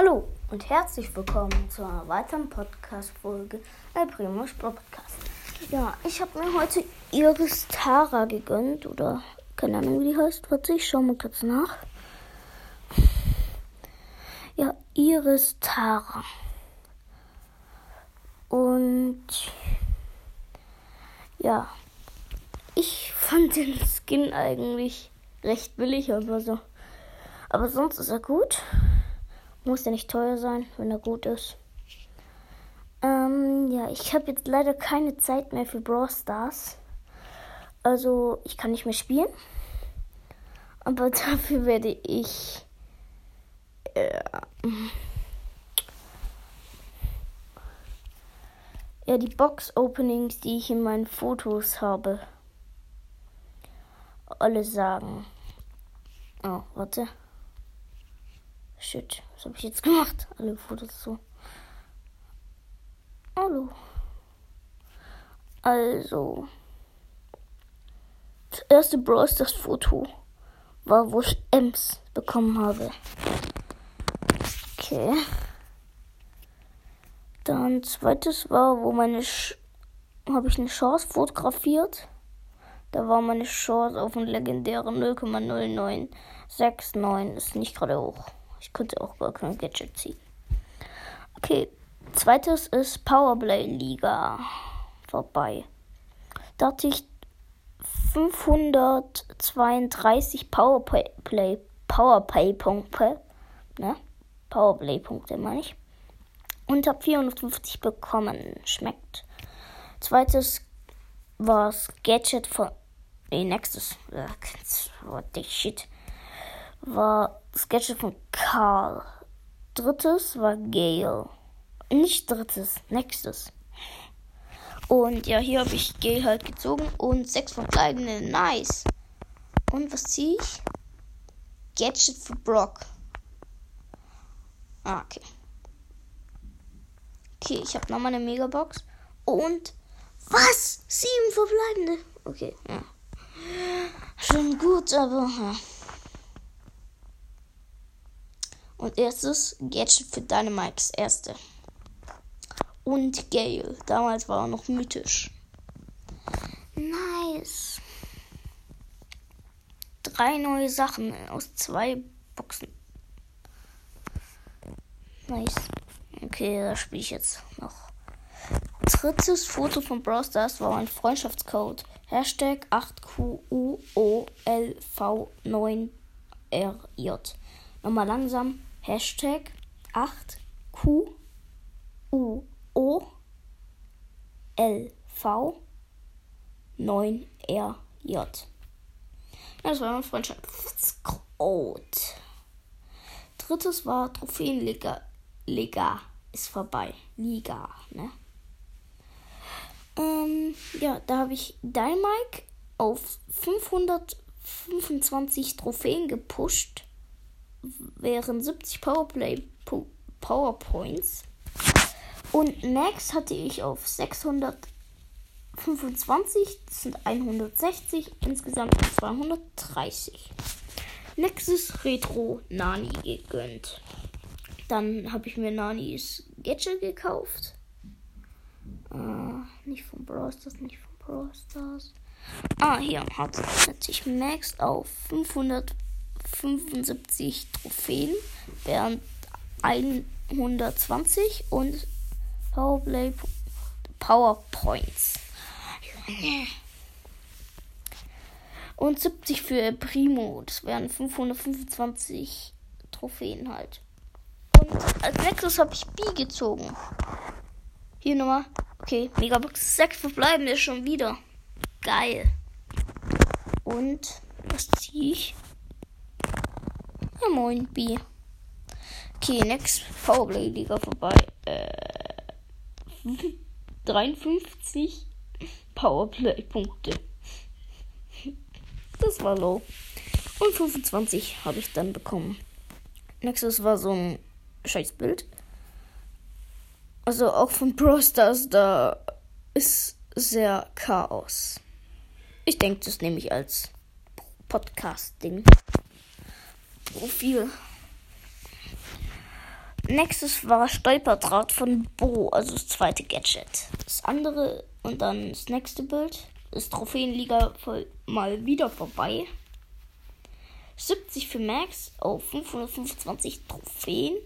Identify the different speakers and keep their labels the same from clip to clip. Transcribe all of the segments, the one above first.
Speaker 1: Hallo und herzlich willkommen zu einer weiteren Podcast-Folge El Primo Podcast. Ja, ich habe mir heute Iris Tara gegönnt oder keine Ahnung, wie die heißt. Warte, ich schau mal kurz nach. Ja, Iris Tara. Und ja, ich fand den Skin eigentlich recht billig, aber so. Aber sonst ist er gut. Muss ja nicht teuer sein, wenn er gut ist. Ähm, ja, ich habe jetzt leider keine Zeit mehr für Brawl Stars. Also, ich kann nicht mehr spielen. Aber dafür werde ich. Äh, ja, die Box-Openings, die ich in meinen Fotos habe, alle sagen. Oh, warte. Shit, was habe ich jetzt gemacht? Alle Fotos so. Hallo. Also. Das erste Brawl das Foto war, wo ich Ems bekommen habe. Okay. Dann zweites war, wo meine habe ich eine Chance fotografiert. Da war meine Chance auf einen legendären 0,0969. Ist nicht gerade hoch. Ich konnte auch gar kein Gadget ziehen. Okay, zweites ist Powerplay Liga vorbei. Da hatte ich 532 Powerplay Powerplay Punkte, ne? Powerplay Punkte meine ich. Und habe 450 bekommen. Schmeckt. Zweites war das Gadget von. Nee, nächstes. What the shit war Sketche von Karl. Drittes war Gale. Nicht drittes, nächstes. Und ja, hier habe ich Gale halt gezogen und sechs verbleibende. Nice. Und was ziehe ich? Gadget für Brock. Ah, okay. Okay, ich habe nochmal eine Megabox. Und was? Sieben verbleibende. Okay, ja. Schon gut, aber ja. Und erstes Gadget für Dynamikes erste. Und Gale. Damals war er noch mythisch. Nice. Drei neue Sachen aus zwei Boxen. Nice. Okay, da spiele ich jetzt noch. Drittes Foto von Brawl Stars war ein Freundschaftscode. Hashtag 8QUOLV9RJ. Nochmal langsam. Hashtag 8Q U O L V 9 RJ. Das war mein Freundschaftscode. Drittes war Trophäenliga. Liga ist vorbei. Liga, ne? Ähm, ja, da habe ich Dynamike auf 525 Trophäen gepusht wären 70 Powerplay PowerPoints. Und Max hatte ich auf 625, das sind 160, insgesamt 230. Nexus Retro Nani gegönnt. Dann habe ich mir Nanis Gadget gekauft. Uh, nicht von Brawl Stars, nicht von Brawl Stars. Ah, hier hat sich Max auf 500 75 Trophäen, während 120 und Powerplay PowerPoints. Und 70 für Primo. Das wären 525 Trophäen halt. Und als nächstes habe ich B gezogen. Hier nochmal. Okay, Megabox 6 verbleiben ist schon wieder. Geil. Und was ziehe ich? Ja, moin, B. Okay, next Powerplay Liga vorbei. Äh, 53 Powerplay-Punkte. Das war low. Und 25 habe ich dann bekommen. Nächstes war so ein Scheißbild. Also auch von Pro Stars, da ist sehr Chaos. Ich denke, das nehme ich als Podcast-Ding. Profil. nächstes war Stolperdraht von Bo, also das zweite Gadget. Das andere und dann das nächste Bild ist Trophäenliga mal wieder vorbei. 70 für Max auf 525 Trophäen.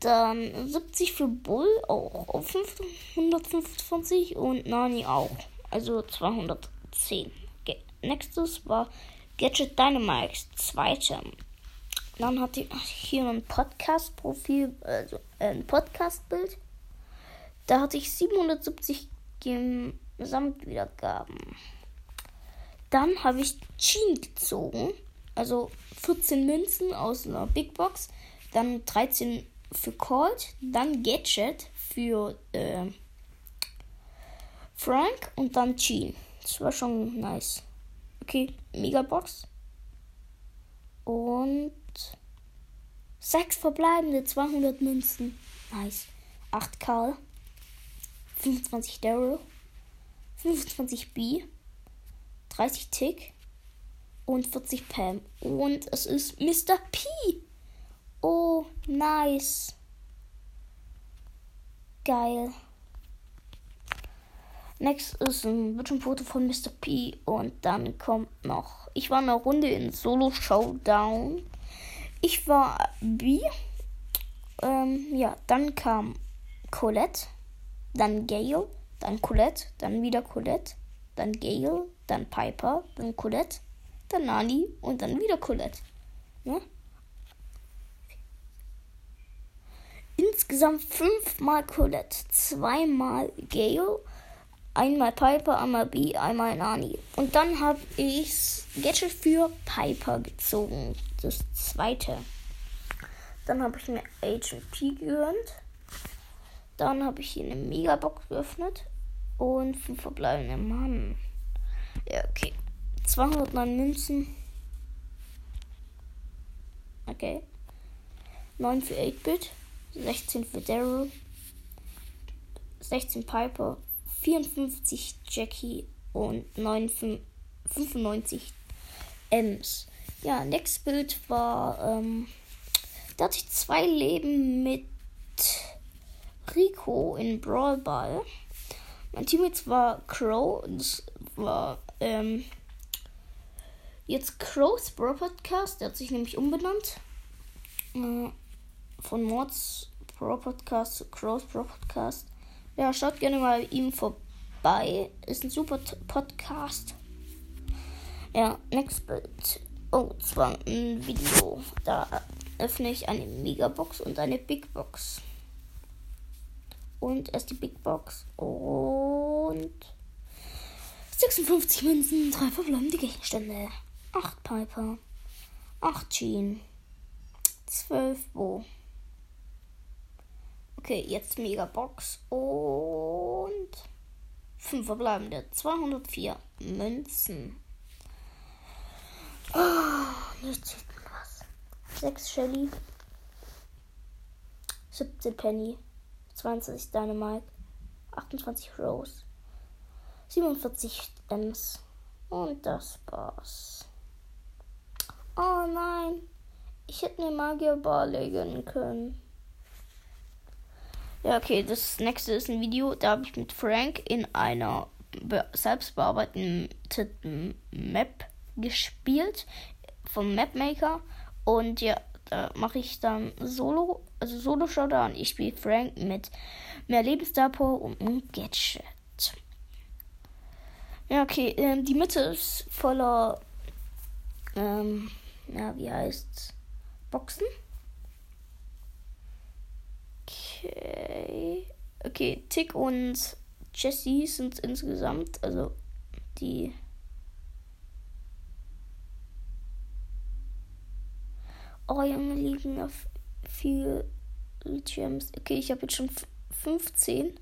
Speaker 1: Dann 70 für Bull auch auf 525 und Nani auch. Also 210. Ge Nächstes war Gadget Dynamax, zweite. Dann hatte ich hier ein Podcast-Profil, also ein Podcast-Bild. Da hatte ich 770 Gesamtwiedergaben. Dann habe ich Jean gezogen, also 14 Münzen aus einer Big Box, dann 13 für Colt, dann Gadget für äh, Frank und dann Jean. Das war schon nice. Okay, Megabox. Und sechs verbleibende 200 Münzen. Nice. 8 Karl. 25 Daryl. 25 B. 30 Tick. Und 40 Pam. Und es ist Mr. P. Oh, nice. Geil. Next ist ein Bildschirmfoto von Mr. P. Und dann kommt noch. Ich war eine Runde in Solo Showdown. Ich war B. Ähm, ja, dann kam Colette. Dann Gale. Dann Colette. Dann wieder Colette. Dann Gale. Dann Piper. Dann Colette. Dann Nani. Und dann wieder Colette. Ja? Insgesamt fünfmal Colette, zweimal Gale, einmal Piper, einmal B, einmal Nani. Und dann habe ich Gadget für Piper gezogen, das zweite. Dann habe ich mir HP gegönnt. Dann habe ich hier eine Megabox geöffnet und fünf verbleibende Mann. Ja, okay. 209 Münzen. Okay. 9 für 8-Bit. 16 für Daryl, 16 Piper, 54 Jackie und 95 Ems. Ja, nächstes Bild war, ähm, da hatte ich zwei Leben mit Rico in Brawl Ball. Mein Teammate war Crow, das war, ähm, jetzt Crow's Brawl Podcast, der hat sich nämlich umbenannt. Äh, von Mods Pro Podcast zu Crows Pro Podcast. Ja, schaut gerne mal ihm vorbei. Ist ein super Podcast. Ja, next Bild. Oh, zwar ein Video. Da öffne ich eine Megabox und eine Big Box. Und erst die Big Box. Und 56 Münzen, drei verbleibende Gegenstände. 8 Piper. 8 Jean. 12 Bo. Okay, jetzt Megabox und 5 verbleibende. 204 Münzen. Oh, jetzt sieht man was. 6 Shelly. 17 Penny. 20 Dynamite. 28 Rose. 47 Ems. Und das war's. Oh nein. Ich hätte eine Magierball legen können. Ja, okay, das nächste ist ein Video, da habe ich mit Frank in einer selbstbearbeiteten Map gespielt vom Mapmaker und ja, da mache ich dann Solo, also Solo Showdown. Ich spiele Frank mit mehr Lebensdepot und einem Gadget. Ja, okay, ähm, die Mitte ist voller, ähm, ja, wie heißt's? Boxen. Okay. Okay, Tick und Jessie sind insgesamt, also die. Oh, Junge, liegen auf viel Gems. Okay, ich habe jetzt schon 15,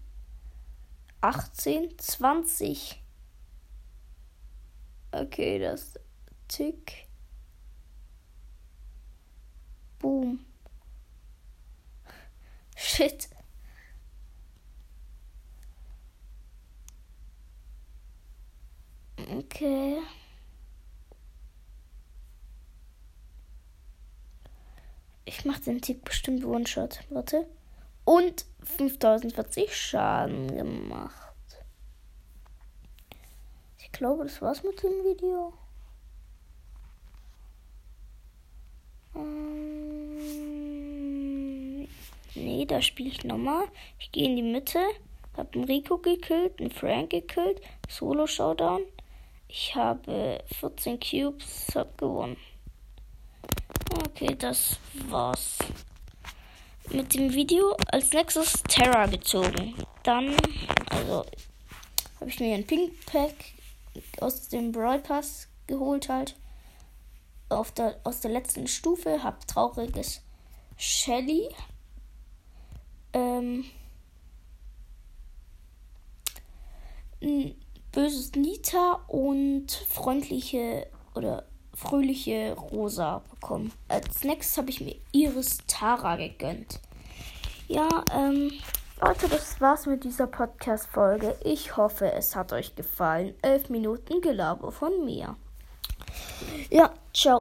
Speaker 1: 18, 20. Okay, das Tick. Boom. Shit. Okay. Ich macht den Tick bestimmt One-Shot. Warte. Und 5040 Schaden gemacht. Ich glaube, das war's mit dem Video. da spiele ich nochmal. Ich gehe in die Mitte, habe einen Rico gekillt, einen Frank gekillt, Solo Showdown. Ich habe 14 Cubes, Hab gewonnen. Okay, das war's mit dem Video. Als nächstes Terra gezogen. Dann, also, habe ich mir ein Pink Pack aus dem Brawl Pass geholt halt. Auf der, aus der letzten Stufe, habe trauriges Shelly ähm, böses Nita und freundliche oder fröhliche Rosa bekommen. Als nächstes habe ich mir Iris Tara gegönnt. Ja, ähm, Leute, das war's mit dieser Podcast-Folge. Ich hoffe, es hat euch gefallen. Elf Minuten Gelaber von mir. Ja, ciao.